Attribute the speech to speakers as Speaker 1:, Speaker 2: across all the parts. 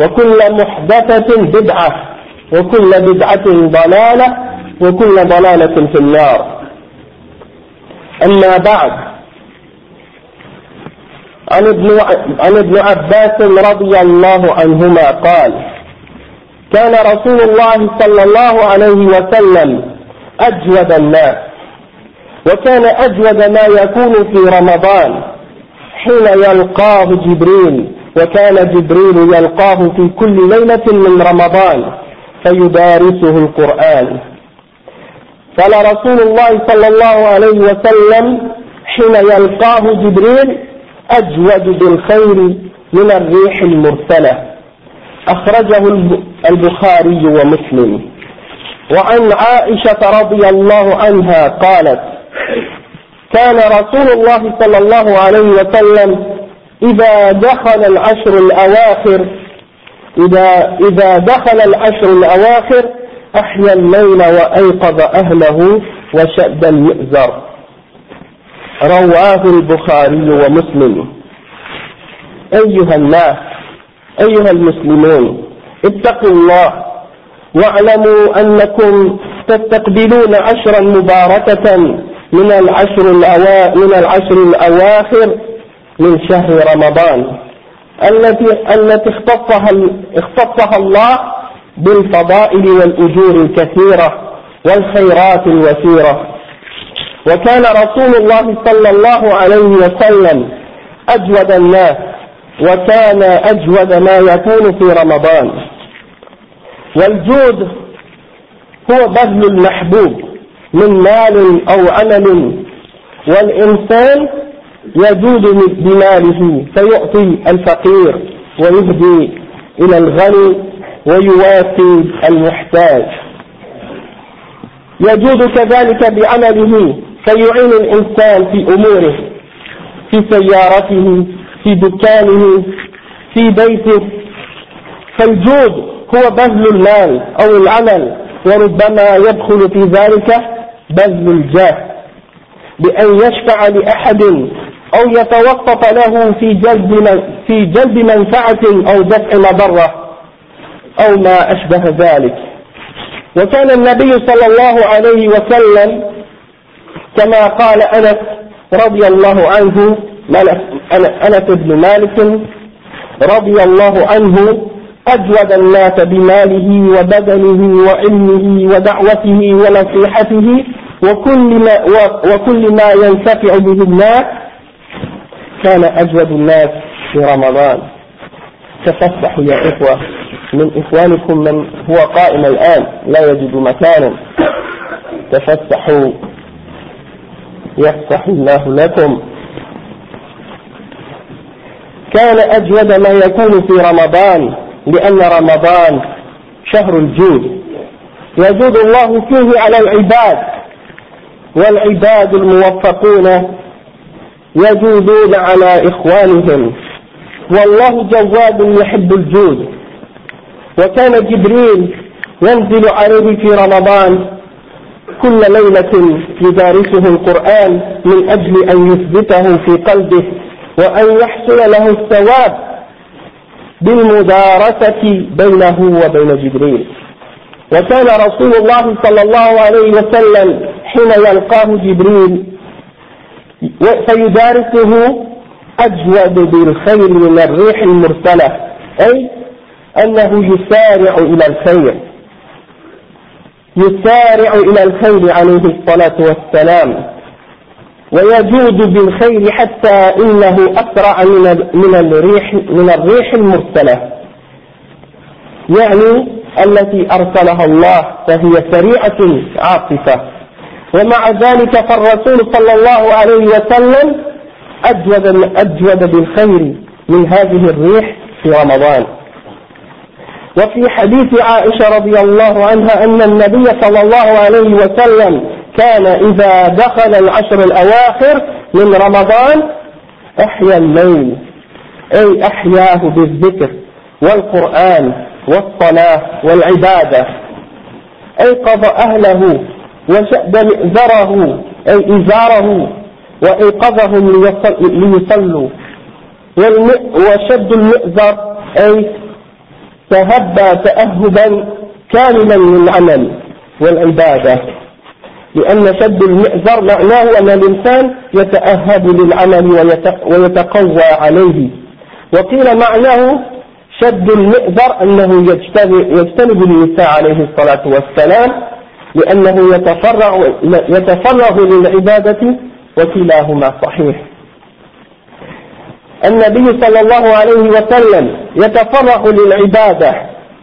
Speaker 1: وكل محدثة بدعة وكل بدعة ضلالة وكل ضلالة في النار. أما بعد عن ابن, عن ابن عباس رضي الله عنهما قال كان رسول الله صلى الله عليه وسلم أجود الناس وكان أجود ما يكون في رمضان حين يلقاه جبريل. وكان جبريل يلقاه في كل ليلة من رمضان فيدارسه القرآن. قال رسول الله صلى الله عليه وسلم حين يلقاه جبريل أجود بالخير من الريح المرسلة. أخرجه البخاري ومسلم. وعن عائشة رضي الله عنها قالت كان رسول الله صلى الله عليه وسلم إذا دخل العشر الأواخر إذا, إذا دخل العشر الأواخر أحيا الليل وأيقظ أهله وشد المئزر. رواه البخاري ومسلم. أيها الناس أيها المسلمون اتقوا الله واعلموا أنكم تستقبلون عشرا مباركة من العشر الأوا... من العشر الأواخر من شهر رمضان التي التي اختصها اختصها الله بالفضائل والأجور الكثيرة والخيرات الوفيرة. وكان رسول الله صلى الله عليه وسلم أجود الناس وكان أجود ما يكون في رمضان. والجود هو بذل المحبوب من مال أو عمل والإنسان يجود بماله فيعطي الفقير ويهدي إلى الغني ويوافي المحتاج. يجود كذلك بعمله فيعين الإنسان في أموره في سيارته في دكانه في بيته. فالجود هو بذل المال أو العمل وربما يدخل في ذلك بذل الجاه. بأن يشفع لأحد أو يتوقف له في جلب في جلب منفعة أو دفع مضرة أو ما أشبه ذلك. وكان النبي صلى الله عليه وسلم كما قال أنس رضي الله عنه أنس بن مالك رضي الله عنه أجود الناس بماله وبدنه وعلمه ودعوته ونصيحته وكل ما, وكل ما ينتفع به الناس كان أجود الناس في رمضان. تفسحوا يا إخوة من إخوانكم من هو قائم الآن لا يجد مكانا. تفسحوا يفسح الله لكم. كان أجود ما يكون في رمضان لأن رمضان شهر الجود. يجود الله فيه على العباد والعباد الموفقون يجودون على إخوانهم. والله جواد يحب الجود. وكان جبريل ينزل عليه في رمضان كل ليلة يدارسه القرآن من أجل أن يثبته في قلبه وأن يحصل له الثواب بالمدارسة بينه وبين جبريل. وكان رسول الله صلى الله عليه وسلم حين يلقاه جبريل فيدارسه أجود بالخير من الريح المرسلة أي أنه يسارع إلى الخير. يسارع إلى الخير عليه الصلاة والسلام. ويجود بالخير حتى إنه أسرع من من الريح من الريح المرسلة. يعني التي أرسلها الله فهي سريعة عاصفة ومع ذلك فالرسول صلى الله عليه وسلم أجود أجود بالخير من هذه الريح في رمضان. وفي حديث عائشة رضي الله عنها أن النبي صلى الله عليه وسلم كان إذا دخل العشر الأواخر من رمضان أحيا الليل أي أحياه بالذكر والقرآن والصلاة والعبادة أيقظ أهله وشد مئزره أي إزاره وأيقظهم ليصلوا. وشد المئزر أي تهبى تأهبا كاملا للعمل والعبادة. لأن شد المئزر معناه أن الإنسان يتأهب للعمل ويتقوى عليه. وقيل معناه شد المئزر أنه يجتنب النساء عليه الصلاة والسلام لأنه يتفرغ, يتفرغ للعبادة وكلاهما صحيح. النبي صلى الله عليه وسلم يتفرغ للعبادة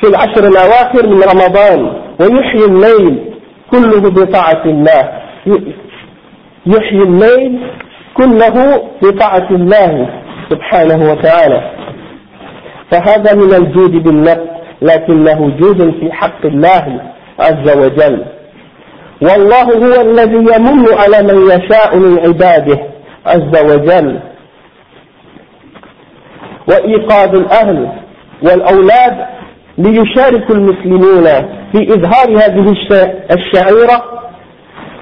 Speaker 1: في العشر الأواخر من رمضان ويحيي الليل كله بطاعة الله. يحيي الليل كله بطاعة الله سبحانه وتعالى. فهذا من الجود بالنفس لكنه جود في حق الله. عز وجل. والله هو الذي يمن على من يشاء من عباده عز وجل. وإيقاظ الأهل والأولاد ليشاركوا المسلمين في إظهار هذه الشعيرة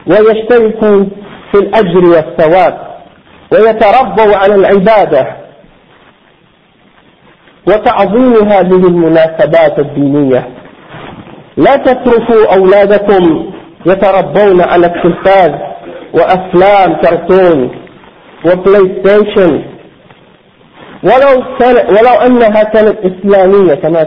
Speaker 1: ويشتركوا في الأجر والثواب ويتربوا على العبادة. وتعظيم هذه المناسبات الدينية. لا تتركوا أولادكم يتربون على التلفاز وأفلام كرتون و PlayStation ولو كان ولو أنها كانت إسلامية كما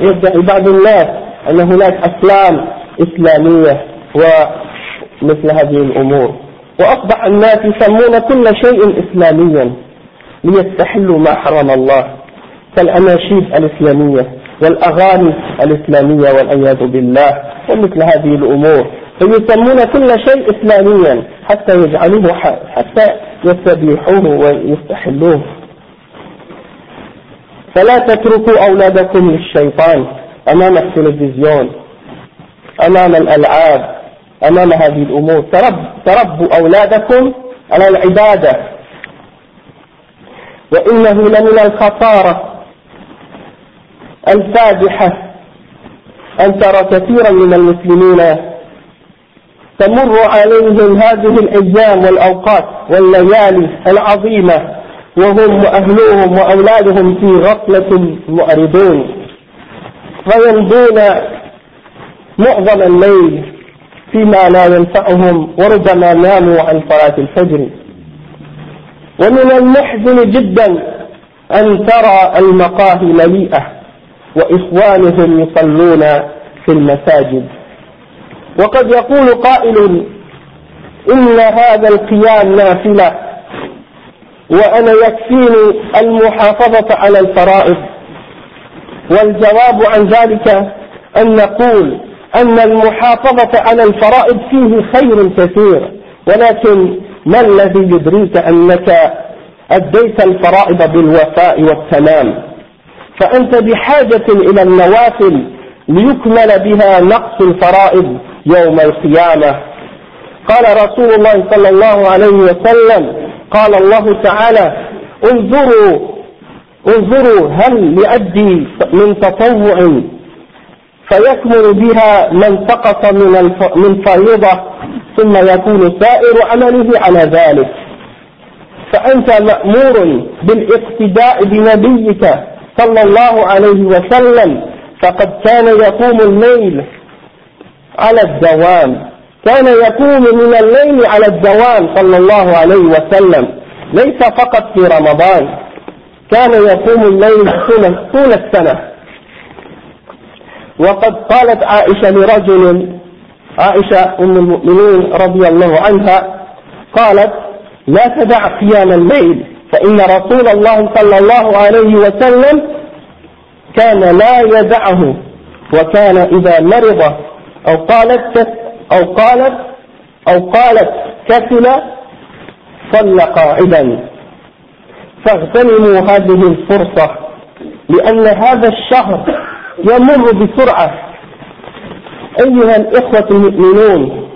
Speaker 1: يدعي, بعض الناس أن هناك أفلام إسلامية ومثل هذه الأمور. وأصبح الناس يسمون كل شيء إسلاميا ليستحلوا ما حرم الله كالأناشيد الإسلامية. والأغاني الإسلامية والعياذ بالله ومثل هذه الأمور. فيسمون كل شيء إسلاميا حتى يجعلوه حتى يستبيحوه ويستحلوه. فلا تتركوا أولادكم للشيطان أمام التلفزيون أمام الألعاب أمام هذه الأمور. ترب تربوا أولادكم على العبادة. وإنه لمن الخطارة الفادحة. أن ترى كثيرا من المسلمين تمر عليهم هذه الأيام والأوقات والليالي العظيمة وهم وأهلهم وأولادهم في غفلة معرضون. فيمضون معظم الليل فيما لا ينفعهم وربما ناموا عن صلاة الفجر. ومن المحزن جدا أن ترى المقاهي مليئة. وإخوانهم يصلون في المساجد. وقد يقول قائل إن هذا القيام نافلة وأنا يكفيني المحافظة على الفرائض. والجواب عن ذلك أن نقول أن المحافظة على الفرائض فيه خير كثير ولكن ما الذي يدريك أنك أديت الفرائض بالوفاء والتمام؟ فأنت بحاجة إلى النوافل ليكمل بها نقص الفرائض يوم القيامة. قال رسول الله صلى الله عليه وسلم قال الله تعالى انظروا انظروا هل لأدي من تطوع فيكمل بها ما انتقص من من فريضة ثم يكون سائر عمله على ذلك. فأنت مأمور بالإقتداء بنبيك صلى الله عليه وسلم فقد كان يقوم الليل على الدوام. كان يقوم من الليل على الدوام صلى الله عليه وسلم ليس فقط في رمضان. كان يقوم الليل طول السنة. وقد قالت عائشة لرجل عائشة أم المؤمنين رضي الله عنها قالت لا تدع قيام الليل. فإن رسول الله صلى الله عليه وسلم كان لا يدعه وكان إذا مرض أو قالت أو قالت أو قالت كسل صلى قاعدا. فاغتنموا هذه الفرصة لأن هذا الشهر يمر بسرعة. أيها الإخوة المؤمنون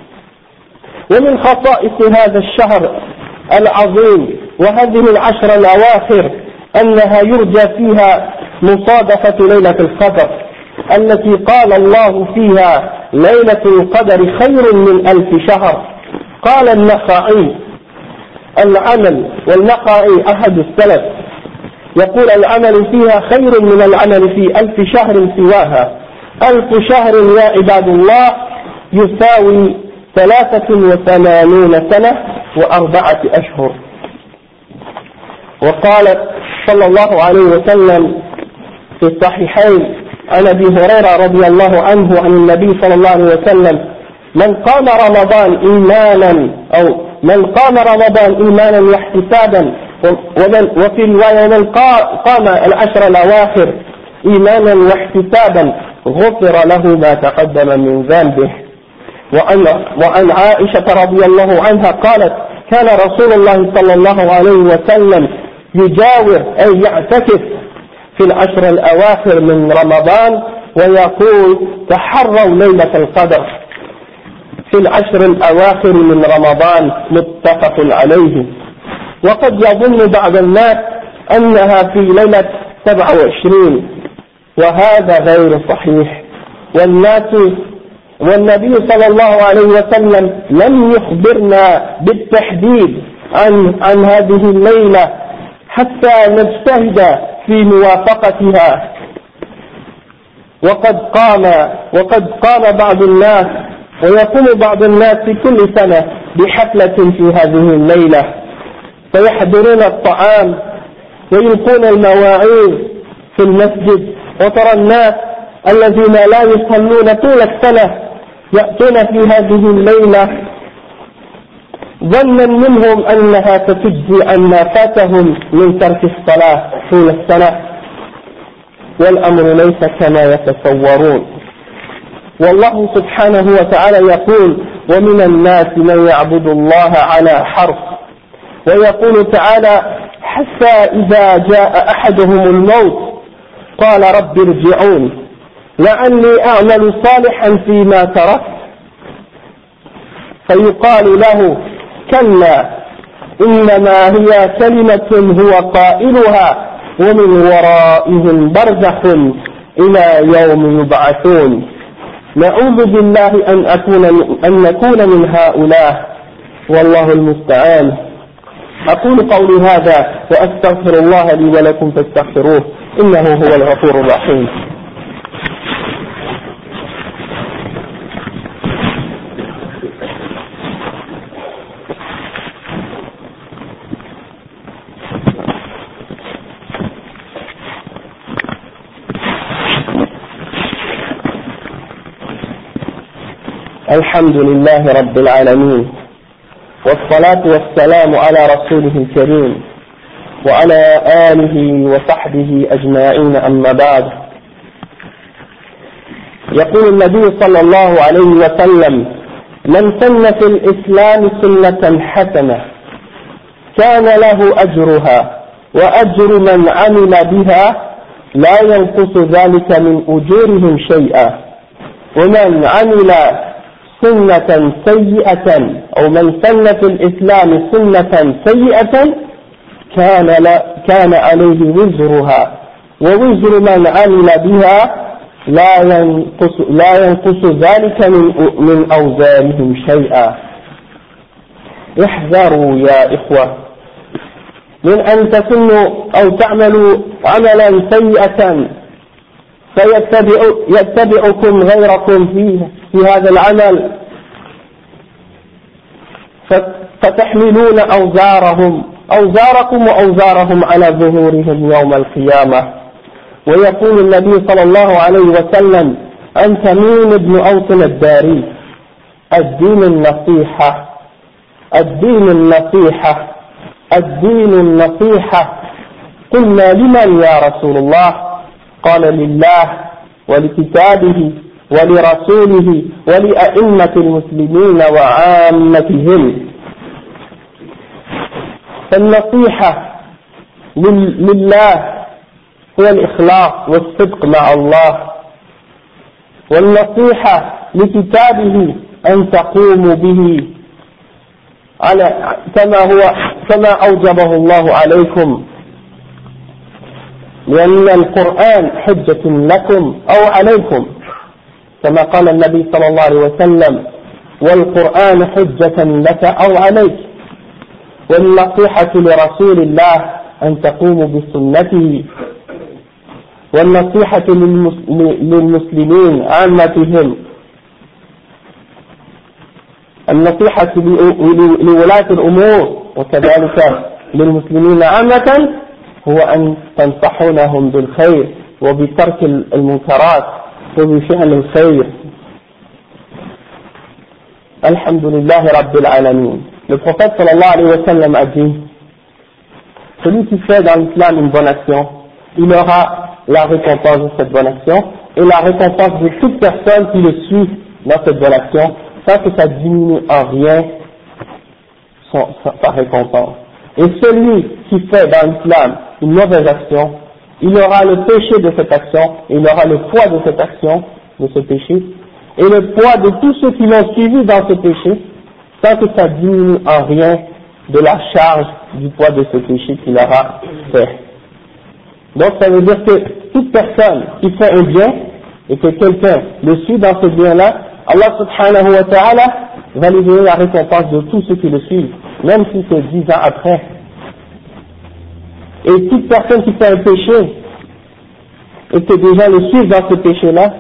Speaker 1: ومن خصائص هذا الشهر العظيم وهذه العشر الأواخر أنها يرجى فيها مصادفة ليلة القدر التي قال الله فيها ليلة القدر خير من ألف شهر. قال النخعي العمل والنخعي أحد السلف. يقول العمل فيها خير من العمل في ألف شهر سواها. ألف شهر يا عباد الله يساوي ثلاثة وثمانون سنة وأربعة أشهر. وقال صلى الله عليه وسلم في الصحيحين عن أبي هريرة رضي الله عنه عن النبي صلى الله عليه وسلم من قام رمضان إيمانا أو من قام رمضان إيمانا واحتسابا ومن وفي رواية من قام العشر الأواخر إيمانا واحتسابا غفر له ما تقدم من ذنبه. وعن وعن عائشة رضي الله عنها قالت كان رسول الله صلى الله عليه وسلم يجاور أي يعتكف في العشر الأواخر من رمضان ويقول تحروا ليلة القدر. في العشر الأواخر من رمضان متفق عليه. وقد يظن بعض الناس أنها في ليلة 27 وهذا غير صحيح. والناس والنبي صلى الله عليه وسلم لم يخبرنا بالتحديد عن عن هذه الليلة حتى نجتهد في موافقتها. وقد قام وقد قام بعض الناس ويقوم بعض الناس في كل سنة بحفلة في هذه الليلة. فيحضرون الطعام ويلقون المواعيد في المسجد. وترى الناس الذين لا يصلون طول السنة يأتون في هذه الليلة ظنا منهم أنها ستجزي عن ما فاتهم من ترك الصلاة طول السنة والأمر ليس كما يتصورون. والله سبحانه وتعالى يقول ومن الناس من يعبد الله على حرف. ويقول تعالى حتى إذا جاء أحدهم الموت قال رب ارجعون. لعلي أعمل صالحا فيما تركت. فيقال له كلا إنما هي كلمة هو قائلها ومن ورائهم برزخ إلى يوم يبعثون. نعوذ بالله أن أكون أن نكون من هؤلاء. والله المستعان. أقول قولي هذا وأستغفر الله لي ولكم فاستغفروه إنه هو الغفور الرحيم. الحمد لله رب العالمين والصلاة والسلام على رسوله الكريم وعلى آله وصحبه أجمعين أما بعد. يقول النبي صلى الله عليه وسلم من سن في الإسلام سنة حسنة كان له أجرها وأجر من عمل بها لا ينقص ذلك من أجورهم شيئا ومن عمل سنة سيئة أو من سن في الإسلام سنة سيئة كان, كان عليه وزرها ووزر من عمل بها لا ينقص, لا ينقص ذلك من, من أوزارهم شيئا. احذروا يا إخوة من أن تكونوا أو تعملوا عملا سيئة فيتبعكم غيركم فيه في هذا العمل. فتحملون أوزارهم أوزاركم وأوزارهم على ظهورهم يوم القيامة. ويقول النبي صلى الله عليه وسلم أن تميم بن أوس الداري؟ الدين النصيحة. الدين النصيحة. الدين النصيحة. قلنا لمن يا رسول الله؟ قال لله ولكتابه. ولرسوله ولأئمة المسلمين وعامتهم. فالنصيحة لله هو الإخلاص والصدق مع الله. والنصيحة لكتابه أن تقوموا به على كما هو كما أوجبه الله عليكم. لأن القرآن حجة لكم أو عليكم. كما قال النبي صلى الله عليه وسلم والقرآن حجة لك أو عليك. والنصيحة لرسول الله أن تقوموا بسنته. والنصيحة للمسلمين عامتهم. النصيحة لولاة الأمور وكذلك للمسلمين عامة هو أن تنصحونهم بالخير وبترك المنكرات. وبفعل الخير الحمد لله رب العالمين Le prophète sallallahu alayhi wa sallam a dit Celui qui fait dans l'islam une bonne action, il aura la récompense de cette bonne action et la récompense de toute personne qui le suit dans cette bonne action, sans que ça diminue en rien son, sa, récompense. Et celui qui fait dans l'islam une mauvaise action, il aura le péché de cette action, et il aura le poids de cette action, de ce péché, et le poids de tous ceux qui l'ont suivi dans ce péché, sans que ça diminue en rien de la charge du poids de ce péché qu'il aura fait. Donc ça veut dire que toute personne qui fait un bien et que quelqu'un le suit dans ce bien-là, Allah subhanahu wa ta'ala va lui donner la récompense de tous ceux qui le suivent, même si c'est dix ans après. Et toute personne qui fait un péché et que des gens le suivent dans ce péché-là,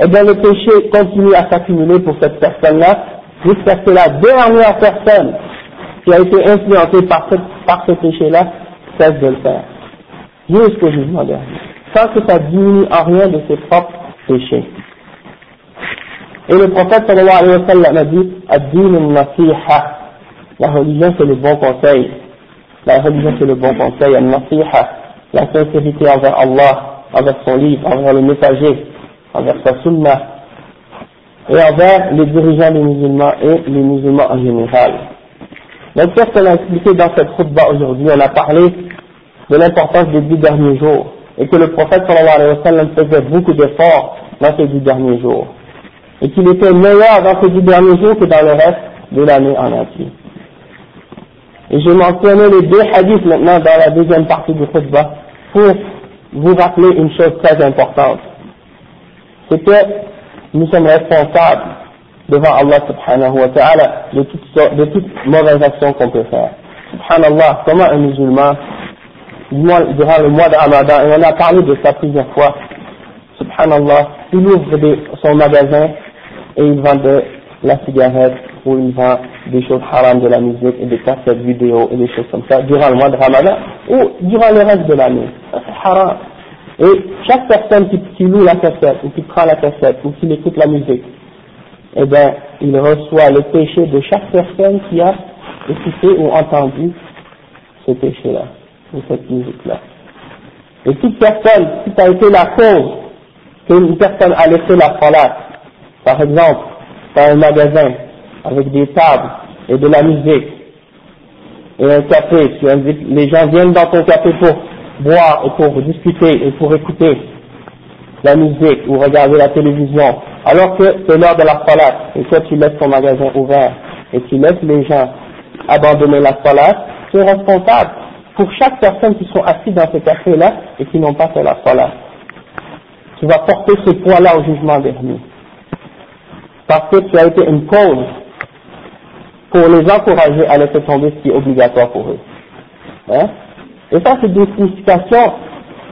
Speaker 1: eh bien le péché continue à s'accumuler pour cette personne-là jusqu'à ce que la dernière personne qui a été influencée par ce, péché-là cesse de le faire jusqu'au jugement dernier, sans que ça diminue en rien de ses propres péchés. Et le prophète sallallahu alayhi wa sallam a dit La religion c'est le bon conseil. La religion c'est le bon conseil, al-nasiha, la sincérité envers Allah, envers son livre, envers le messager, envers sa sunna, et envers les dirigeants des musulmans et les musulmans en général. Donc, qu'est-ce qu'on a expliqué dans cette khutbah aujourd'hui? On a parlé de l'importance des dix derniers jours et que le prophète sallallahu alayhi wa sallam faisait beaucoup d'efforts dans ces dix derniers jours et qu'il était meilleur dans ces dix derniers jours que dans le reste de l'année en entier. Et j'ai mentionné les deux hadiths maintenant dans la deuxième partie du khutbah pour vous rappeler une chose très importante. C'est que nous sommes responsables devant Allah subhanahu wa ta'ala de toutes, de toutes mauvaises actions qu'on peut faire. Subhanallah, comment un musulman durant le mois de Ramadan, et on a parlé de ça plusieurs fois, subhanallah, il ouvre son magasin et il vend de la cigarette ou il vend des choses haram de la musique et des cassettes vidéo et des choses comme ça durant le mois de Ramadan ou durant le reste de l'année. C'est haram. Et chaque personne qui, qui, loue la cassette ou qui prend la cassette ou qui écoute la musique, eh bien, il reçoit le péché de chaque personne qui a écouté ou entendu ce péché-là de cette musique-là. Et toute personne, qui a été la cause qu'une personne a laissé la salat, par exemple, dans un magasin, avec des tables et de la musique, et un café, tu les gens viennent dans ton café pour boire et pour discuter et pour écouter la musique ou regarder la télévision, alors que c'est l'heure de la salat, et toi tu laisses ton magasin ouvert, et tu laisses les gens abandonner la salat, tu es responsable pour chaque personne qui sont assis dans ce café-là et qui n'ont pas fait la salat. tu vas porter ce poids-là au jugement dernier. Parce que tu as été une cause pour les encourager à laisser tomber ce qui est obligatoire pour eux. Hein? Et ça, c'est des significations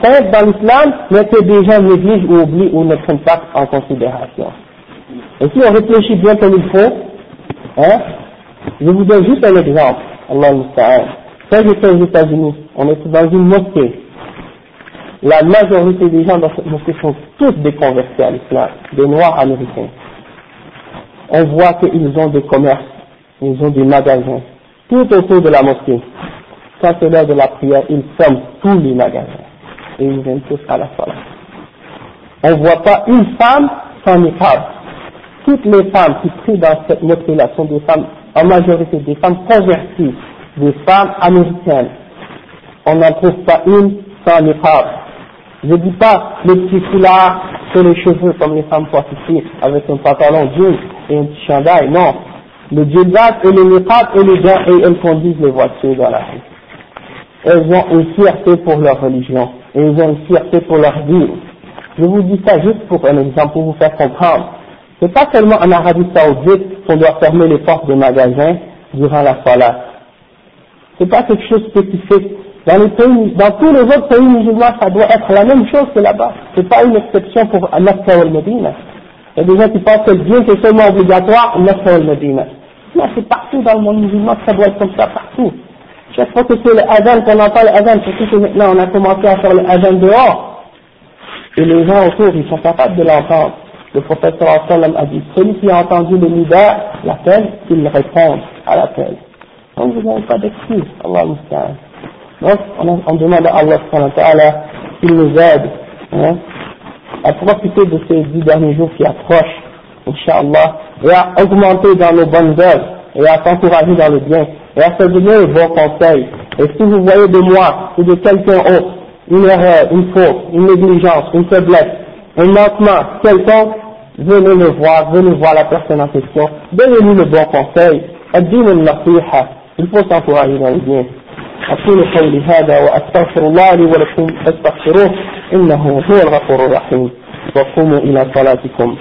Speaker 1: simples dans l'islam, mais que des gens négligent ou oublient ou ne prennent pas en considération. Et si on réfléchit bien comme il faut, hein, je vous donne juste un exemple. Allah Quand j'étais aux États-Unis, on était dans une mosquée. La majorité des gens dans cette mosquée sont tous des à l'islam, des noirs américains. On voit qu'ils ont des commerces, ils ont des magasins, tout autour de la mosquée. Quand c'est l'heure de la prière, ils ferment tous les magasins. Et ils viennent tous à la salle. On ne voit pas une femme sans niqab. Toutes les femmes qui prient dans cette mosquée-là sont des femmes, en majorité des femmes converties, des femmes américaines. On n'en trouve pas une sans niqab. Je ne dis pas le petit foulard sur les cheveux comme les femmes portent ici, avec un pantalon jean et un petit chandail, non. Le djellab et le niqab et les gants et elles conduisent les voitures dans la rue elles ont une fierté pour leur religion, et elles ont une fierté pour leur vie. Je vous dis ça juste pour un exemple, pour vous faire comprendre. C'est pas seulement en Arabie Saoudite qu'on doit fermer les portes des magasins durant la salat. C'est pas quelque chose spécifique. Dans les pays, dans tous les autres pays musulmans, ça doit être la même chose que là-bas. C'est pas une exception pour Mecca ou Medina. Il y a des gens qui pensent que bien c'est seulement obligatoire ou Medina. Non, c'est partout dans le monde musulman ça doit être comme ça partout. Chaque fois que c'est le adhan, qu'on entend le adhan, surtout que maintenant on a commencé à faire le adhan dehors, et les gens autour, ils sont capables de l'entendre. Le prophète sallam a dit, celui qui a entendu le nida, l'appel, il répond à l'appel. Donc vous n'avez pas d'excuse, Allah Donc on, on, demande à Allah qu'il nous aide hein, à profiter de ces dix derniers jours qui approchent, Inch'Allah, et à augmenter dans nos bonnes œuvres, et à s'encourager dans le bien, et à se donner les bons conseils. Et si vous voyez de moi ou de quelqu'un autre une erreur, une faute, une négligence, une faiblesse, un manquement quelconque, venez le voir, venez voir la personne en question, donnez-lui le bon conseil, il faut s'encourager dans le bien. أقول قولي هذا وأستغفر الله لي ولكم فاستغفروه إنه هو الغفور الرحيم. وقوموا إلى صلاتكم.